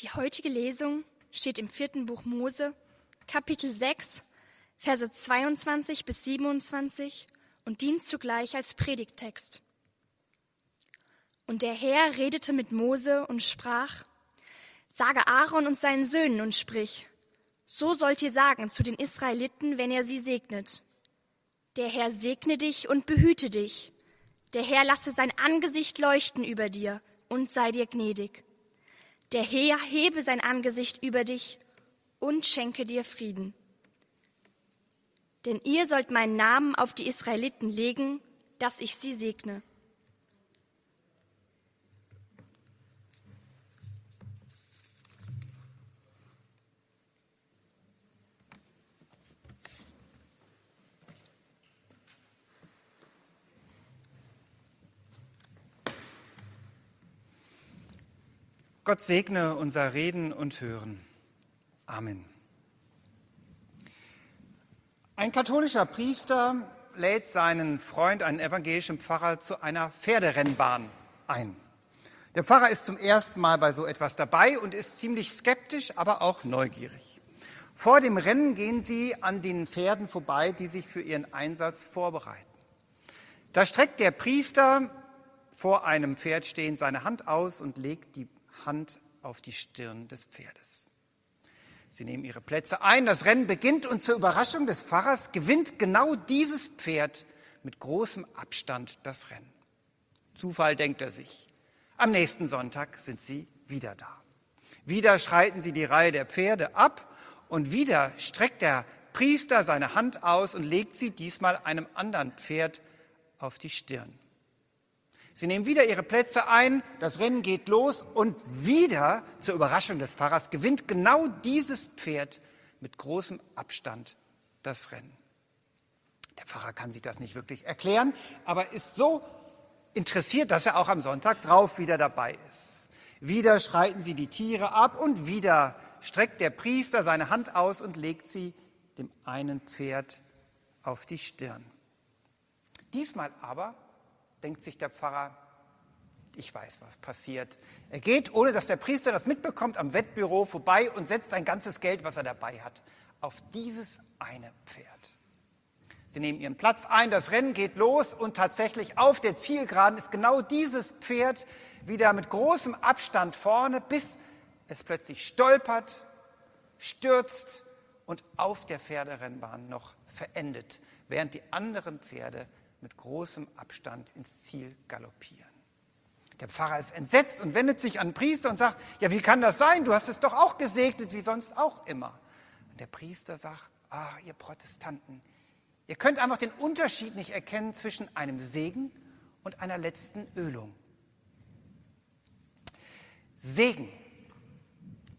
Die heutige Lesung steht im vierten Buch Mose, Kapitel 6, Verse 22 bis 27 und dient zugleich als Predigttext. Und der Herr redete mit Mose und sprach, Sage Aaron und seinen Söhnen und sprich, so sollt ihr sagen zu den Israeliten, wenn er sie segnet. Der Herr segne dich und behüte dich. Der Herr lasse sein Angesicht leuchten über dir und sei dir gnädig. Der Herr hebe sein Angesicht über dich und schenke dir Frieden. Denn ihr sollt meinen Namen auf die Israeliten legen, dass ich sie segne. Gott segne unser Reden und Hören. Amen. Ein katholischer Priester lädt seinen Freund, einen evangelischen Pfarrer, zu einer Pferderennbahn ein. Der Pfarrer ist zum ersten Mal bei so etwas dabei und ist ziemlich skeptisch, aber auch neugierig. Vor dem Rennen gehen sie an den Pferden vorbei, die sich für ihren Einsatz vorbereiten. Da streckt der Priester vor einem Pferd stehend seine Hand aus und legt die Hand auf die Stirn des Pferdes. Sie nehmen ihre Plätze ein, das Rennen beginnt und zur Überraschung des Pfarrers gewinnt genau dieses Pferd mit großem Abstand das Rennen. Zufall denkt er sich. Am nächsten Sonntag sind sie wieder da. Wieder schreiten sie die Reihe der Pferde ab und wieder streckt der Priester seine Hand aus und legt sie diesmal einem anderen Pferd auf die Stirn. Sie nehmen wieder ihre Plätze ein, das Rennen geht los und wieder, zur Überraschung des Pfarrers, gewinnt genau dieses Pferd mit großem Abstand das Rennen. Der Pfarrer kann sich das nicht wirklich erklären, aber ist so interessiert, dass er auch am Sonntag drauf wieder dabei ist. Wieder schreiten sie die Tiere ab und wieder streckt der Priester seine Hand aus und legt sie dem einen Pferd auf die Stirn. Diesmal aber denkt sich der Pfarrer, ich weiß, was passiert. Er geht, ohne dass der Priester das mitbekommt, am Wettbüro vorbei und setzt sein ganzes Geld, was er dabei hat, auf dieses eine Pferd. Sie nehmen ihren Platz ein, das Rennen geht los und tatsächlich auf der Zielgeraden ist genau dieses Pferd wieder mit großem Abstand vorne, bis es plötzlich stolpert, stürzt und auf der Pferderennbahn noch verendet, während die anderen Pferde mit großem Abstand ins Ziel galoppieren. Der Pfarrer ist entsetzt und wendet sich an den Priester und sagt, ja, wie kann das sein? Du hast es doch auch gesegnet, wie sonst auch immer. Und der Priester sagt, ah, ihr Protestanten, ihr könnt einfach den Unterschied nicht erkennen zwischen einem Segen und einer letzten Ölung. Segen.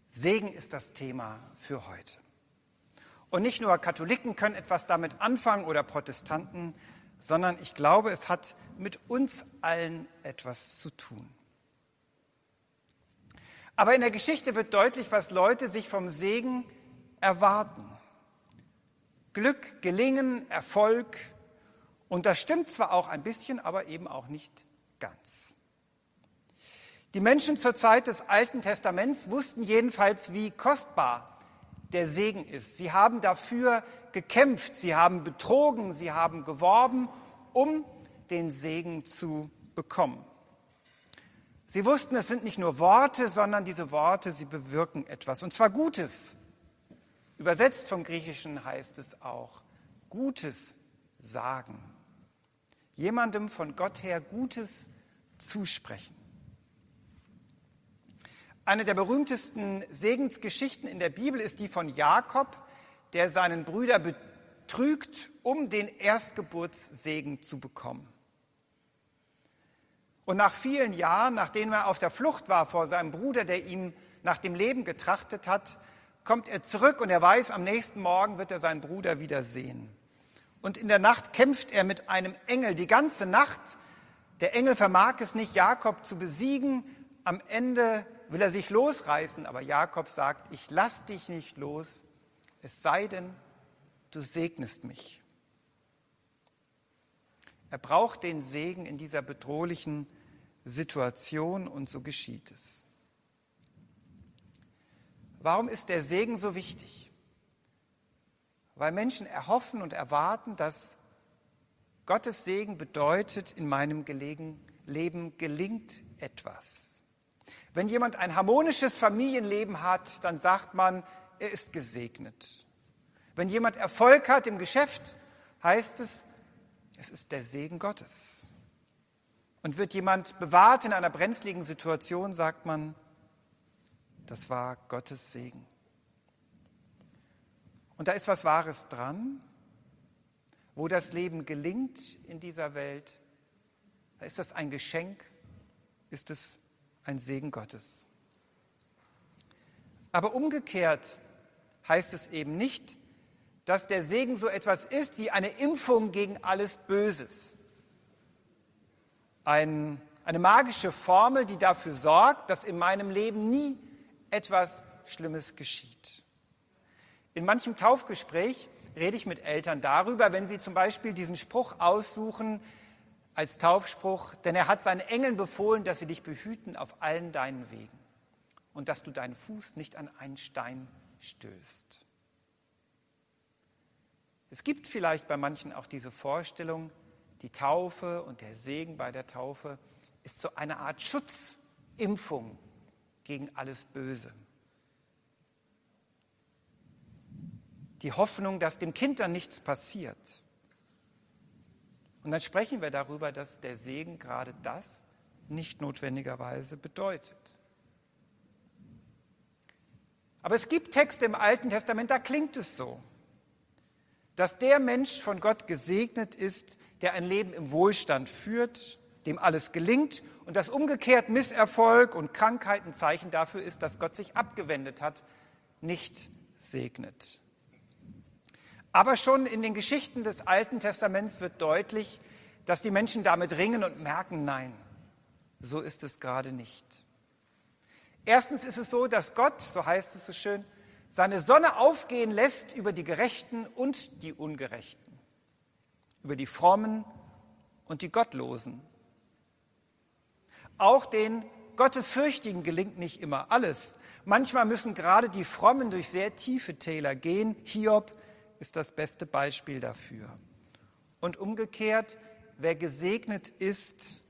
Segen ist das Thema für heute. Und nicht nur Katholiken können etwas damit anfangen oder Protestanten, sondern ich glaube, es hat mit uns allen etwas zu tun. Aber in der Geschichte wird deutlich, was Leute sich vom Segen erwarten. Glück, Gelingen, Erfolg. Und das stimmt zwar auch ein bisschen, aber eben auch nicht ganz. Die Menschen zur Zeit des Alten Testaments wussten jedenfalls, wie kostbar der Segen ist. Sie haben dafür gekämpft, sie haben betrogen, sie haben geworben, um den Segen zu bekommen. Sie wussten, es sind nicht nur Worte, sondern diese Worte, sie bewirken etwas, und zwar Gutes. Übersetzt vom Griechischen heißt es auch Gutes sagen. Jemandem von Gott her Gutes zusprechen. Eine der berühmtesten Segensgeschichten in der Bibel ist die von Jakob, der seinen Brüder betrügt, um den Erstgeburtssegen zu bekommen. Und nach vielen Jahren, nachdem er auf der Flucht war vor seinem Bruder, der ihm nach dem Leben getrachtet hat, kommt er zurück und er weiß, am nächsten Morgen wird er seinen Bruder wiedersehen. Und in der Nacht kämpft er mit einem Engel die ganze Nacht. Der Engel vermag es nicht, Jakob zu besiegen. Am Ende will er sich losreißen, aber Jakob sagt, ich lass dich nicht los, es sei denn, du segnest mich. Er braucht den Segen in dieser bedrohlichen Situation und so geschieht es. Warum ist der Segen so wichtig? Weil Menschen erhoffen und erwarten, dass Gottes Segen bedeutet, in meinem Leben gelingt etwas. Wenn jemand ein harmonisches Familienleben hat, dann sagt man, er ist gesegnet. Wenn jemand Erfolg hat im Geschäft, heißt es, es ist der Segen Gottes. Und wird jemand bewahrt in einer brenzligen Situation, sagt man, das war Gottes Segen. Und da ist was Wahres dran. Wo das Leben gelingt in dieser Welt, da ist das ein Geschenk, ist es ein Segen Gottes. Aber umgekehrt heißt es eben nicht, dass der Segen so etwas ist wie eine Impfung gegen alles Böses. Ein, eine magische Formel, die dafür sorgt, dass in meinem Leben nie etwas Schlimmes geschieht. In manchem Taufgespräch rede ich mit Eltern darüber, wenn sie zum Beispiel diesen Spruch aussuchen als Taufspruch, denn er hat seinen Engeln befohlen, dass sie dich behüten auf allen deinen Wegen und dass du deinen Fuß nicht an einen Stein stößt. Es gibt vielleicht bei manchen auch diese Vorstellung, die Taufe und der Segen bei der Taufe ist so eine Art Schutzimpfung gegen alles Böse. Die Hoffnung, dass dem Kind dann nichts passiert. Und dann sprechen wir darüber, dass der Segen gerade das nicht notwendigerweise bedeutet. Aber es gibt Texte im Alten Testament, da klingt es so, dass der Mensch von Gott gesegnet ist, der ein Leben im Wohlstand führt, dem alles gelingt und dass umgekehrt Misserfolg und Krankheit ein Zeichen dafür ist, dass Gott sich abgewendet hat, nicht segnet. Aber schon in den Geschichten des Alten Testaments wird deutlich, dass die Menschen damit ringen und merken, nein, so ist es gerade nicht. Erstens ist es so, dass Gott, so heißt es so schön, seine Sonne aufgehen lässt über die Gerechten und die Ungerechten, über die Frommen und die Gottlosen. Auch den Gottesfürchtigen gelingt nicht immer alles. Manchmal müssen gerade die Frommen durch sehr tiefe Täler gehen. Hiob ist das beste Beispiel dafür. Und umgekehrt, wer gesegnet ist,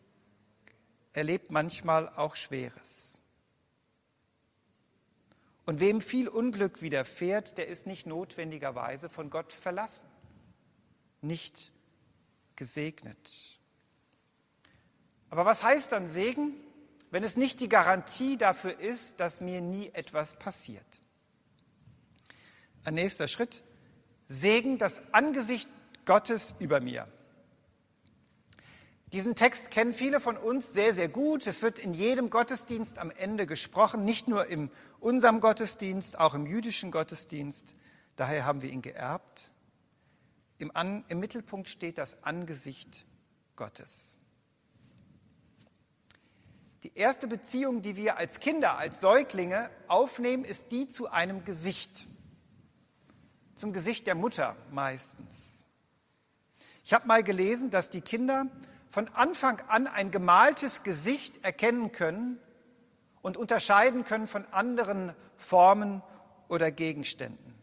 erlebt manchmal auch Schweres. Und wem viel Unglück widerfährt, der ist nicht notwendigerweise von Gott verlassen, nicht gesegnet. Aber was heißt dann Segen, wenn es nicht die Garantie dafür ist, dass mir nie etwas passiert? Ein nächster Schritt, Segen das Angesicht Gottes über mir. Diesen Text kennen viele von uns sehr, sehr gut. Es wird in jedem Gottesdienst am Ende gesprochen, nicht nur in unserem Gottesdienst, auch im jüdischen Gottesdienst. Daher haben wir ihn geerbt. Im, An im Mittelpunkt steht das Angesicht Gottes. Die erste Beziehung, die wir als Kinder, als Säuglinge aufnehmen, ist die zu einem Gesicht zum Gesicht der Mutter meistens. Ich habe mal gelesen, dass die Kinder von Anfang an ein gemaltes Gesicht erkennen können und unterscheiden können von anderen Formen oder Gegenständen.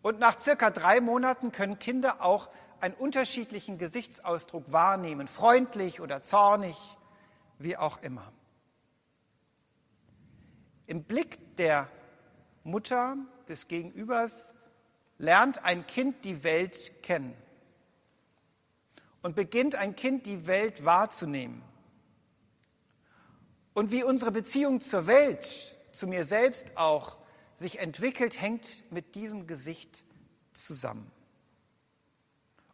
Und nach circa drei Monaten können Kinder auch einen unterschiedlichen Gesichtsausdruck wahrnehmen, freundlich oder zornig, wie auch immer. Im Blick der Mutter des Gegenübers lernt ein Kind die Welt kennen und beginnt ein Kind die Welt wahrzunehmen. Und wie unsere Beziehung zur Welt, zu mir selbst auch, sich entwickelt, hängt mit diesem Gesicht zusammen.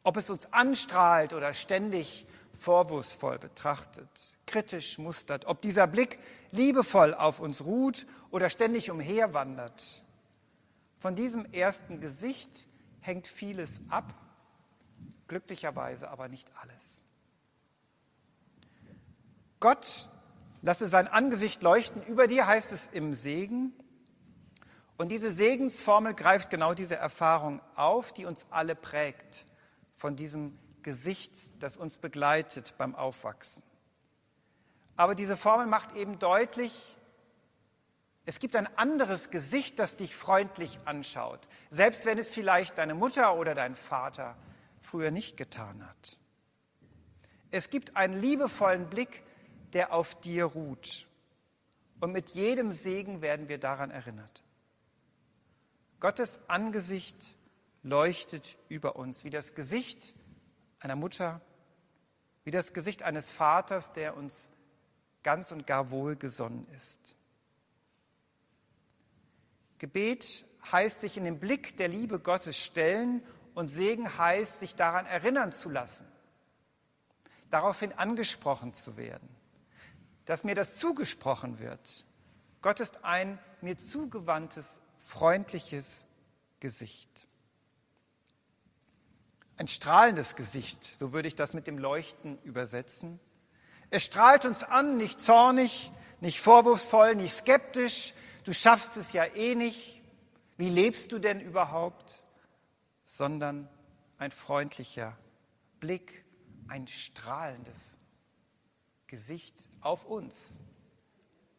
Ob es uns anstrahlt oder ständig vorwurfsvoll betrachtet, kritisch mustert, ob dieser Blick liebevoll auf uns ruht oder ständig umherwandert, von diesem ersten Gesicht hängt vieles ab, glücklicherweise aber nicht alles. Gott lasse sein Angesicht leuchten über dir, heißt es im Segen. Und diese Segensformel greift genau diese Erfahrung auf, die uns alle prägt, von diesem Gesicht, das uns begleitet beim Aufwachsen. Aber diese Formel macht eben deutlich, Es gibt ein anderes Gesicht, das dich freundlich anschaut, selbst wenn es vielleicht deine Mutter oder dein Vater früher nicht getan hat. Es gibt einen liebevollen Blick, der auf dir ruht. Und mit jedem Segen werden wir daran erinnert. Gottes Angesicht leuchtet über uns, wie das Gesicht einer Mutter, wie das Gesicht eines Vaters, der uns ganz und gar wohlgesonnen ist. Gebet heißt sich in den Blick der Liebe Gottes stellen und Segen heißt sich daran erinnern zu lassen, daraufhin angesprochen zu werden, dass mir das zugesprochen wird. Gott ist ein mir zugewandtes, freundliches Gesicht. Ein strahlendes Gesicht, so würde ich das mit dem Leuchten übersetzen. Es strahlt uns an, nicht zornig, nicht vorwurfsvoll, nicht skeptisch, du schaffst es ja eh nicht, wie lebst du denn überhaupt, sondern ein freundlicher Blick, ein strahlendes Gesicht auf uns.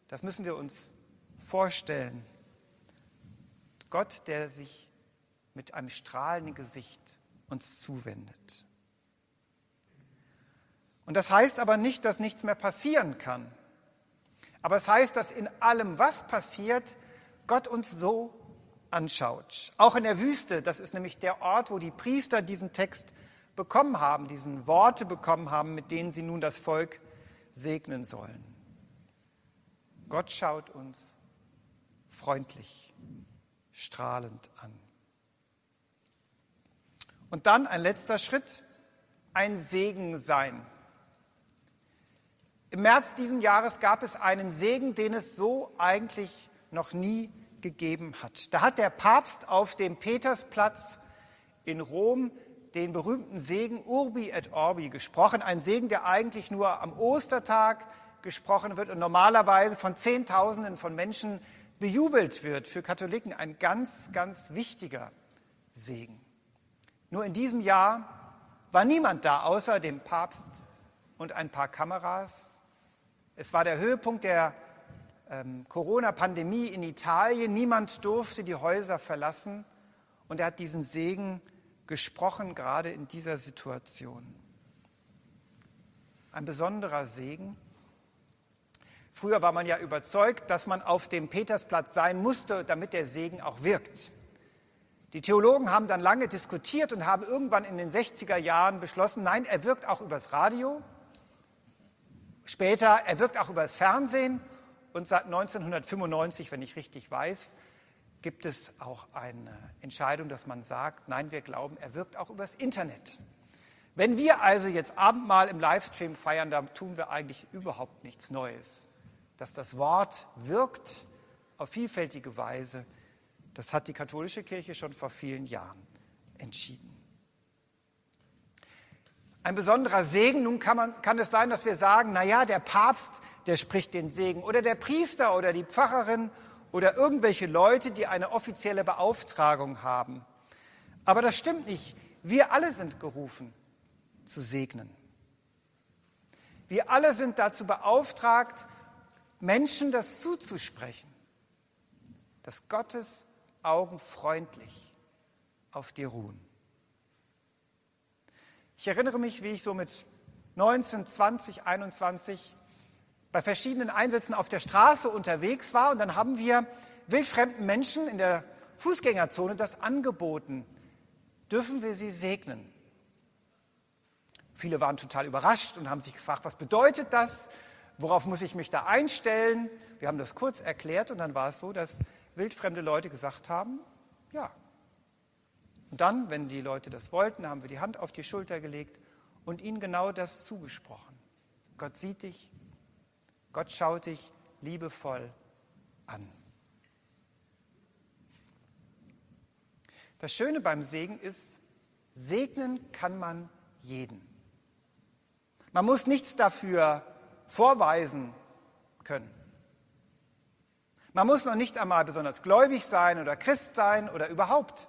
Das müssen wir uns vorstellen. Gott, der sich mit einem strahlenden Gesicht uns zuwendet. Und das heißt aber nicht, dass nichts mehr passieren kann. Aber es heißt, dass in allem, was passiert, Gott uns so anschaut. Auch in der Wüste, das ist nämlich der Ort, wo die Priester diesen Text bekommen haben, diesen Worte bekommen haben, mit denen sie nun das Volk segnen sollen. Gott schaut uns freundlich, strahlend an. Und dann ein letzter Schritt, ein Segen sein. Im März diesen Jahres gab es einen Segen, den es so eigentlich noch nie gegeben hat. Da hat der Papst auf dem Petersplatz in Rom den berühmten Segen Urbi et Orbi gesprochen. Ein Segen, der eigentlich nur am Ostertag gesprochen wird und normalerweise von Zehntausenden von Menschen bejubelt wird. Für Katholiken ein ganz, ganz wichtiger Segen. Nur in diesem Jahr war niemand da, außer dem Papst und ein paar Kameras. Es war der Höhepunkt der ähm, Corona-Pandemie in Italien. Niemand durfte die Häuser verlassen. Und er hat diesen Segen gesprochen, gerade in dieser Situation. Ein besonderer Segen. Früher war man ja überzeugt, dass man auf dem Petersplatz sein musste, damit der Segen auch wirkt. Die Theologen haben dann lange diskutiert und haben irgendwann in den 60er Jahren beschlossen, nein, er wirkt auch übers Radio. Später, er wirkt auch über das Fernsehen und seit 1995, wenn ich richtig weiß, gibt es auch eine Entscheidung, dass man sagt, nein, wir glauben, er wirkt auch übers Internet. Wenn wir also jetzt Abendmahl im Livestream feiern, dann tun wir eigentlich überhaupt nichts Neues. Dass das Wort wirkt auf vielfältige Weise, das hat die katholische Kirche schon vor vielen Jahren entschieden. Ein besonderer Segen, nun kann, man, kann es sein, dass wir sagen, na ja, der Papst, der spricht den Segen oder der Priester oder die Pfarrerin oder irgendwelche Leute, die eine offizielle Beauftragung haben. Aber das stimmt nicht. Wir alle sind gerufen zu segnen. Wir alle sind dazu beauftragt, Menschen das zuzusprechen, dass Gottes Augen freundlich auf dir ruhen. Ich erinnere mich, wie ich so mit 19, 20, 21 bei verschiedenen Einsätzen auf der Straße unterwegs war und dann haben wir wildfremden Menschen in der Fußgängerzone das angeboten. Dürfen wir sie segnen? Viele waren total überrascht und haben sich gefragt, was bedeutet das? Worauf muss ich mich da einstellen? Wir haben das kurz erklärt und dann war es so, dass wildfremde Leute gesagt haben, ja, und dann, wenn die Leute das wollten, haben wir die Hand auf die Schulter gelegt und ihnen genau das zugesprochen. Gott sieht dich, Gott schaut dich liebevoll an. Das Schöne beim Segen ist, segnen kann man jeden. Man muss nichts dafür vorweisen können. Man muss noch nicht einmal besonders gläubig sein oder Christ sein oder überhaupt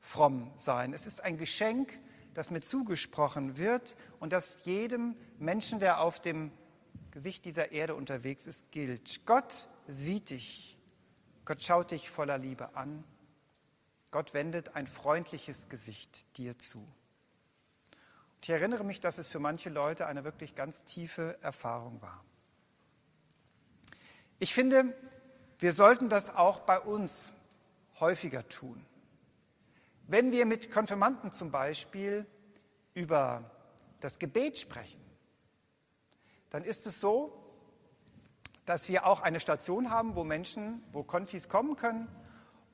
fromm sein. Es ist ein Geschenk, das mir zugesprochen wird und das jedem Menschen, der auf dem Gesicht dieser Erde unterwegs ist, gilt. Gott sieht dich. Gott schaut dich voller Liebe an. Gott wendet ein freundliches Gesicht dir zu. Und ich erinnere mich, dass es für manche Leute eine wirklich ganz tiefe Erfahrung war. Ich finde, wir sollten das auch bei uns häufiger tun. Wenn wir mit Konfirmanden zum Beispiel über das Gebet sprechen, dann ist es so, dass wir auch eine Station haben, wo Menschen, wo Konfis kommen können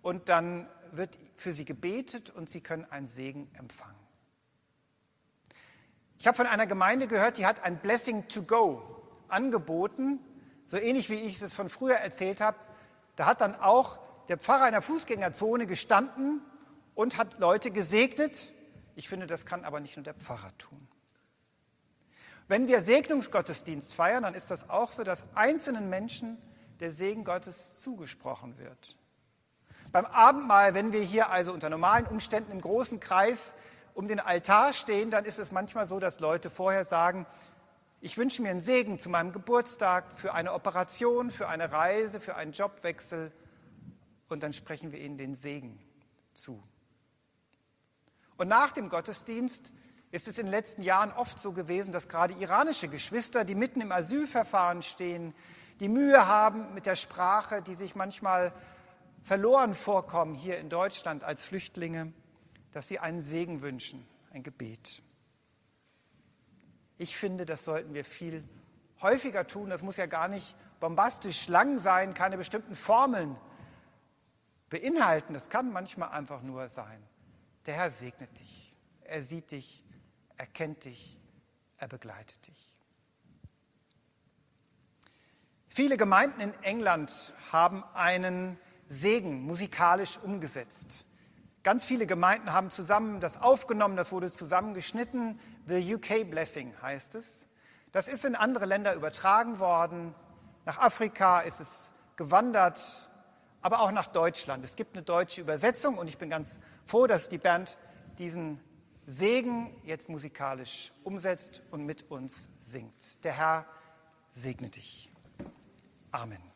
und dann wird für sie gebetet und sie können einen Segen empfangen. Ich habe von einer Gemeinde gehört, die hat ein Blessing to Go angeboten, so ähnlich wie ich es von früher erzählt habe. Da hat dann auch der Pfarrer in der Fußgängerzone gestanden und hat Leute gesegnet. Ich finde, das kann aber nicht nur der Pfarrer tun. Wenn wir Segnungsgottesdienst feiern, dann ist das auch so, dass einzelnen Menschen der Segen Gottes zugesprochen wird. Beim Abendmahl, wenn wir hier also unter normalen Umständen im großen Kreis um den Altar stehen, dann ist es manchmal so, dass Leute vorher sagen, ich wünsche mir einen Segen zu meinem Geburtstag, für eine Operation, für eine Reise, für einen Jobwechsel. Und dann sprechen wir ihnen den Segen zu. Und nach dem Gottesdienst ist es in den letzten Jahren oft so gewesen, dass gerade iranische Geschwister, die mitten im Asylverfahren stehen, die Mühe haben mit der Sprache, die sich manchmal verloren vorkommen hier in Deutschland als Flüchtlinge, dass sie einen Segen wünschen, ein Gebet. Ich finde, das sollten wir viel häufiger tun. Das muss ja gar nicht bombastisch lang sein, keine bestimmten Formeln beinhalten. Das kann manchmal einfach nur sein. Der Herr segnet dich. Er sieht dich er kennt dich, er begleitet dich. Viele Gemeinden in England haben einen Segen musikalisch umgesetzt. Ganz viele Gemeinden haben zusammen das aufgenommen, das wurde zusammengeschnitten. The UK Blessing heißt es. Das ist in andere Länder übertragen worden. Nach Afrika ist es gewandert, aber auch nach Deutschland. Es gibt eine deutsche Übersetzung und ich bin ganz froh, dass die Band diesen Segen jetzt musikalisch umsetzt und mit uns singt. Der Herr segne dich. Amen.